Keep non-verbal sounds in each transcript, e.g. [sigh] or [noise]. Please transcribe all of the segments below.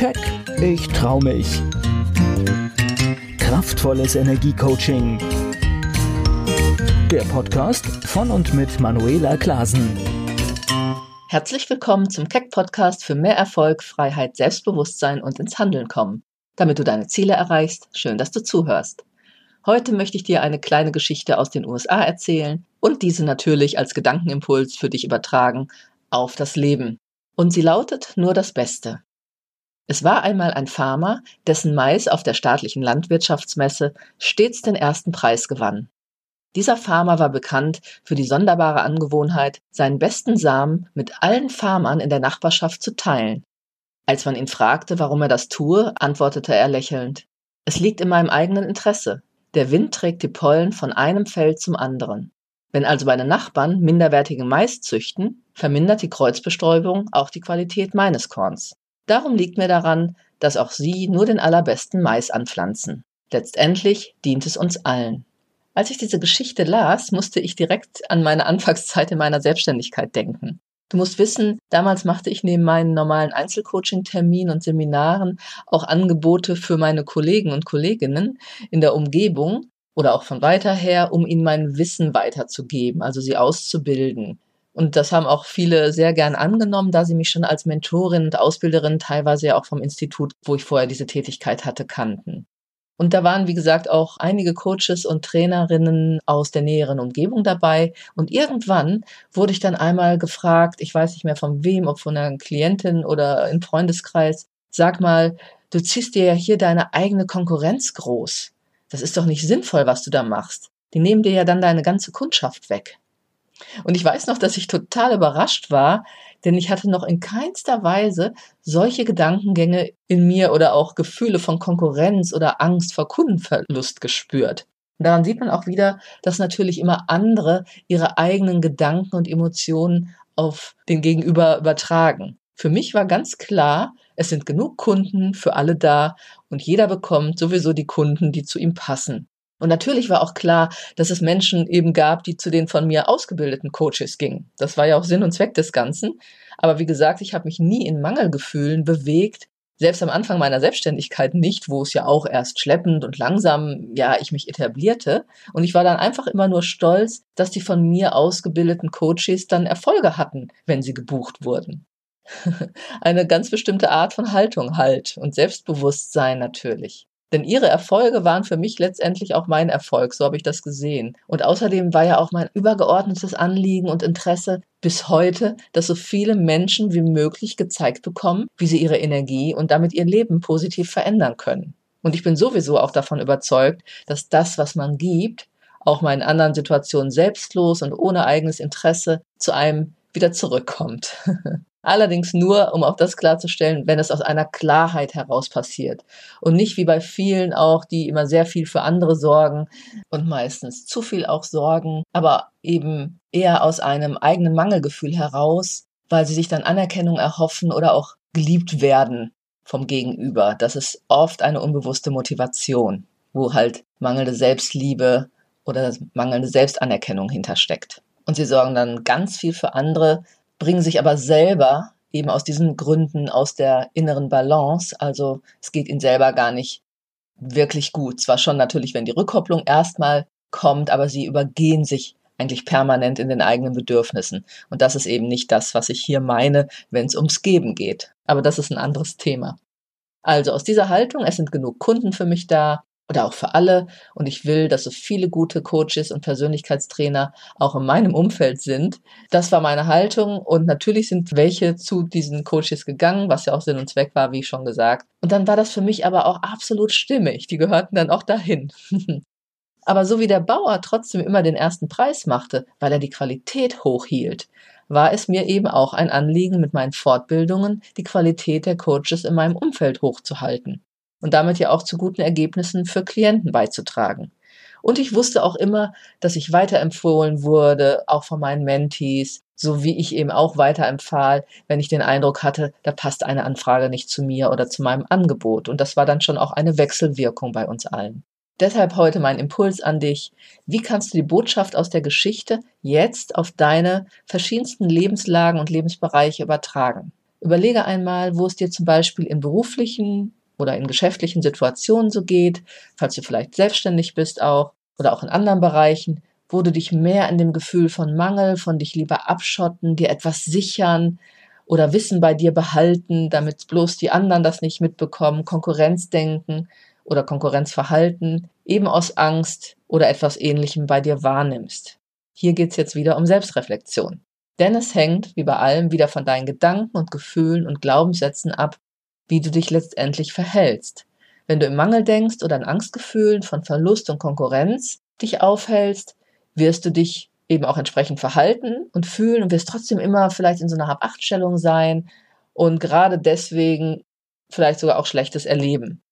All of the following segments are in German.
Keck, ich trau mich. Kraftvolles Energiecoaching. Der Podcast von und mit Manuela Klasen. Herzlich willkommen zum Keck Podcast für mehr Erfolg, Freiheit, Selbstbewusstsein und ins Handeln kommen. Damit du deine Ziele erreichst, schön, dass du zuhörst. Heute möchte ich dir eine kleine Geschichte aus den USA erzählen und diese natürlich als Gedankenimpuls für dich übertragen auf das Leben. Und sie lautet nur das Beste. Es war einmal ein Farmer, dessen Mais auf der staatlichen Landwirtschaftsmesse stets den ersten Preis gewann. Dieser Farmer war bekannt für die sonderbare Angewohnheit, seinen besten Samen mit allen Farmern in der Nachbarschaft zu teilen. Als man ihn fragte, warum er das tue, antwortete er lächelnd Es liegt in meinem eigenen Interesse. Der Wind trägt die Pollen von einem Feld zum anderen. Wenn also meine Nachbarn minderwertigen Mais züchten, vermindert die Kreuzbestäubung auch die Qualität meines Korns. Darum liegt mir daran, dass auch Sie nur den allerbesten Mais anpflanzen. Letztendlich dient es uns allen. Als ich diese Geschichte las, musste ich direkt an meine Anfangszeit in meiner Selbstständigkeit denken. Du musst wissen, damals machte ich neben meinen normalen Einzelcoaching-Terminen und Seminaren auch Angebote für meine Kollegen und Kolleginnen in der Umgebung oder auch von weiter her, um ihnen mein Wissen weiterzugeben, also sie auszubilden. Und das haben auch viele sehr gern angenommen, da sie mich schon als Mentorin und Ausbilderin teilweise ja auch vom Institut, wo ich vorher diese Tätigkeit hatte, kannten. Und da waren, wie gesagt, auch einige Coaches und Trainerinnen aus der näheren Umgebung dabei. Und irgendwann wurde ich dann einmal gefragt, ich weiß nicht mehr von wem, ob von einer Klientin oder im Freundeskreis, sag mal, du ziehst dir ja hier deine eigene Konkurrenz groß. Das ist doch nicht sinnvoll, was du da machst. Die nehmen dir ja dann deine ganze Kundschaft weg. Und ich weiß noch, dass ich total überrascht war, denn ich hatte noch in keinster Weise solche Gedankengänge in mir oder auch Gefühle von Konkurrenz oder Angst vor Kundenverlust gespürt. Daran sieht man auch wieder, dass natürlich immer andere ihre eigenen Gedanken und Emotionen auf den Gegenüber übertragen. Für mich war ganz klar, es sind genug Kunden für alle da und jeder bekommt sowieso die Kunden, die zu ihm passen. Und natürlich war auch klar, dass es Menschen eben gab, die zu den von mir ausgebildeten Coaches gingen. Das war ja auch Sinn und Zweck des Ganzen. Aber wie gesagt, ich habe mich nie in Mangelgefühlen bewegt, selbst am Anfang meiner Selbstständigkeit nicht, wo es ja auch erst schleppend und langsam, ja, ich mich etablierte. Und ich war dann einfach immer nur stolz, dass die von mir ausgebildeten Coaches dann Erfolge hatten, wenn sie gebucht wurden. [laughs] Eine ganz bestimmte Art von Haltung halt und Selbstbewusstsein natürlich. Denn ihre Erfolge waren für mich letztendlich auch mein Erfolg, so habe ich das gesehen. Und außerdem war ja auch mein übergeordnetes Anliegen und Interesse bis heute, dass so viele Menschen wie möglich gezeigt bekommen, wie sie ihre Energie und damit ihr Leben positiv verändern können. Und ich bin sowieso auch davon überzeugt, dass das, was man gibt, auch mal in anderen Situationen selbstlos und ohne eigenes Interesse zu einem wieder zurückkommt. [laughs] Allerdings nur, um auch das klarzustellen, wenn es aus einer Klarheit heraus passiert. Und nicht wie bei vielen auch, die immer sehr viel für andere sorgen und meistens zu viel auch sorgen, aber eben eher aus einem eigenen Mangelgefühl heraus, weil sie sich dann Anerkennung erhoffen oder auch geliebt werden vom Gegenüber. Das ist oft eine unbewusste Motivation, wo halt mangelnde Selbstliebe oder mangelnde Selbstanerkennung hintersteckt. Und sie sorgen dann ganz viel für andere, bringen sich aber selber eben aus diesen Gründen aus der inneren Balance. Also es geht ihnen selber gar nicht wirklich gut. Zwar schon natürlich, wenn die Rückkopplung erstmal kommt, aber sie übergehen sich eigentlich permanent in den eigenen Bedürfnissen. Und das ist eben nicht das, was ich hier meine, wenn es ums Geben geht. Aber das ist ein anderes Thema. Also aus dieser Haltung, es sind genug Kunden für mich da, oder auch für alle. Und ich will, dass so viele gute Coaches und Persönlichkeitstrainer auch in meinem Umfeld sind. Das war meine Haltung. Und natürlich sind welche zu diesen Coaches gegangen, was ja auch Sinn und Zweck war, wie schon gesagt. Und dann war das für mich aber auch absolut stimmig. Die gehörten dann auch dahin. [laughs] aber so wie der Bauer trotzdem immer den ersten Preis machte, weil er die Qualität hochhielt, war es mir eben auch ein Anliegen, mit meinen Fortbildungen die Qualität der Coaches in meinem Umfeld hochzuhalten und damit ja auch zu guten Ergebnissen für Klienten beizutragen. Und ich wusste auch immer, dass ich weiterempfohlen wurde, auch von meinen Mentees, so wie ich eben auch weiterempfahl, wenn ich den Eindruck hatte, da passt eine Anfrage nicht zu mir oder zu meinem Angebot. Und das war dann schon auch eine Wechselwirkung bei uns allen. Deshalb heute mein Impuls an dich. Wie kannst du die Botschaft aus der Geschichte jetzt auf deine verschiedensten Lebenslagen und Lebensbereiche übertragen? Überlege einmal, wo es dir zum Beispiel in beruflichen oder in geschäftlichen Situationen so geht, falls du vielleicht selbstständig bist auch oder auch in anderen Bereichen, wo du dich mehr in dem Gefühl von Mangel, von dich lieber abschotten, dir etwas sichern oder Wissen bei dir behalten, damit bloß die anderen das nicht mitbekommen, Konkurrenzdenken oder Konkurrenzverhalten, eben aus Angst oder etwas Ähnlichem bei dir wahrnimmst. Hier geht's jetzt wieder um Selbstreflexion. Denn es hängt, wie bei allem, wieder von deinen Gedanken und Gefühlen und Glaubenssätzen ab, wie du dich letztendlich verhältst. Wenn du im Mangel denkst oder in Angstgefühlen von Verlust und Konkurrenz dich aufhältst, wirst du dich eben auch entsprechend verhalten und fühlen und wirst trotzdem immer vielleicht in so einer Hab-Acht-Stellung sein und gerade deswegen vielleicht sogar auch Schlechtes erleben.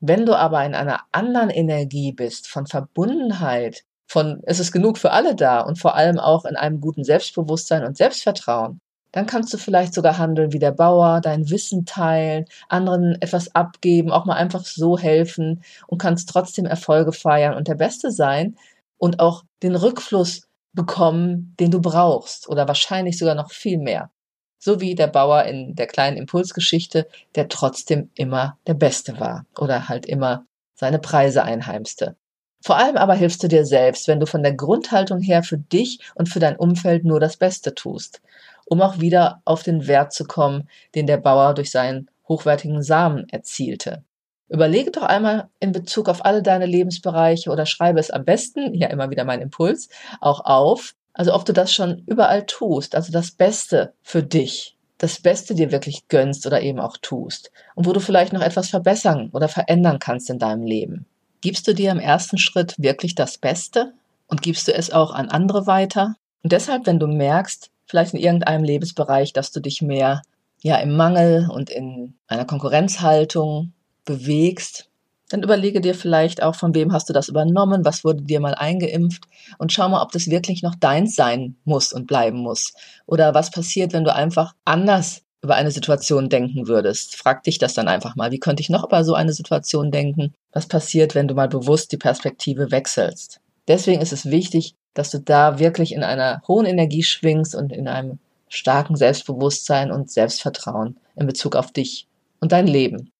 Wenn du aber in einer anderen Energie bist, von Verbundenheit, von es ist genug für alle da und vor allem auch in einem guten Selbstbewusstsein und Selbstvertrauen, dann kannst du vielleicht sogar handeln wie der Bauer, dein Wissen teilen, anderen etwas abgeben, auch mal einfach so helfen und kannst trotzdem Erfolge feiern und der Beste sein und auch den Rückfluss bekommen, den du brauchst oder wahrscheinlich sogar noch viel mehr. So wie der Bauer in der kleinen Impulsgeschichte, der trotzdem immer der Beste war oder halt immer seine Preise einheimste. Vor allem aber hilfst du dir selbst, wenn du von der Grundhaltung her für dich und für dein Umfeld nur das Beste tust, um auch wieder auf den Wert zu kommen, den der Bauer durch seinen hochwertigen Samen erzielte. Überlege doch einmal in Bezug auf alle deine Lebensbereiche oder schreibe es am besten, ja immer wieder mein Impuls, auch auf, also ob du das schon überall tust, also das Beste für dich, das Beste dir wirklich gönnst oder eben auch tust und wo du vielleicht noch etwas verbessern oder verändern kannst in deinem Leben. Gibst du dir im ersten Schritt wirklich das Beste und gibst du es auch an andere weiter? Und deshalb, wenn du merkst, vielleicht in irgendeinem Lebensbereich, dass du dich mehr ja im Mangel und in einer Konkurrenzhaltung bewegst, dann überlege dir vielleicht auch, von wem hast du das übernommen, was wurde dir mal eingeimpft und schau mal, ob das wirklich noch deins sein muss und bleiben muss. Oder was passiert, wenn du einfach anders über eine Situation denken würdest. Frag dich das dann einfach mal. Wie könnte ich noch über so eine Situation denken? Was passiert, wenn du mal bewusst die Perspektive wechselst? Deswegen ist es wichtig, dass du da wirklich in einer hohen Energie schwingst und in einem starken Selbstbewusstsein und Selbstvertrauen in Bezug auf dich und dein Leben.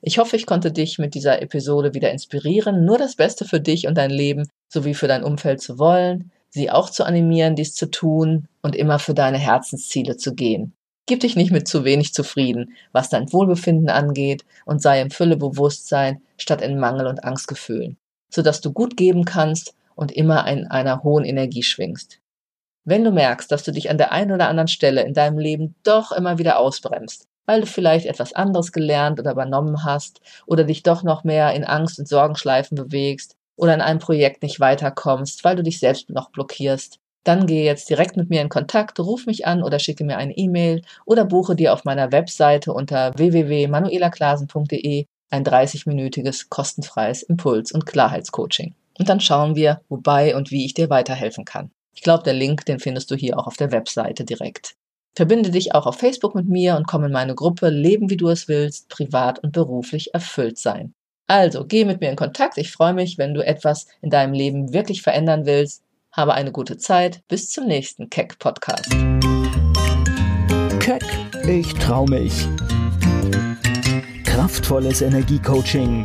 Ich hoffe, ich konnte dich mit dieser Episode wieder inspirieren, nur das Beste für dich und dein Leben sowie für dein Umfeld zu wollen, sie auch zu animieren, dies zu tun und immer für deine Herzensziele zu gehen. Gib dich nicht mit zu wenig zufrieden, was dein Wohlbefinden angeht, und sei im Fülle Bewusstsein statt in Mangel und Angstgefühlen, sodass du gut geben kannst und immer in einer hohen Energie schwingst. Wenn du merkst, dass du dich an der einen oder anderen Stelle in deinem Leben doch immer wieder ausbremst, weil du vielleicht etwas anderes gelernt oder übernommen hast oder dich doch noch mehr in Angst und Sorgenschleifen bewegst oder in einem Projekt nicht weiterkommst, weil du dich selbst noch blockierst, dann gehe jetzt direkt mit mir in Kontakt, ruf mich an oder schicke mir eine E-Mail oder buche dir auf meiner Webseite unter www.manuelaklasen.de ein 30-minütiges kostenfreies Impuls- und Klarheitscoaching. Und dann schauen wir, wobei und wie ich dir weiterhelfen kann. Ich glaube, der Link, den findest du hier auch auf der Webseite direkt. Verbinde dich auch auf Facebook mit mir und komm in meine Gruppe Leben wie du es willst, privat und beruflich erfüllt sein. Also, geh mit mir in Kontakt. Ich freue mich, wenn du etwas in deinem Leben wirklich verändern willst habe eine gute Zeit. Bis zum nächsten Keck Podcast. Keck, ich trau mich. Kraftvolles Energiecoaching.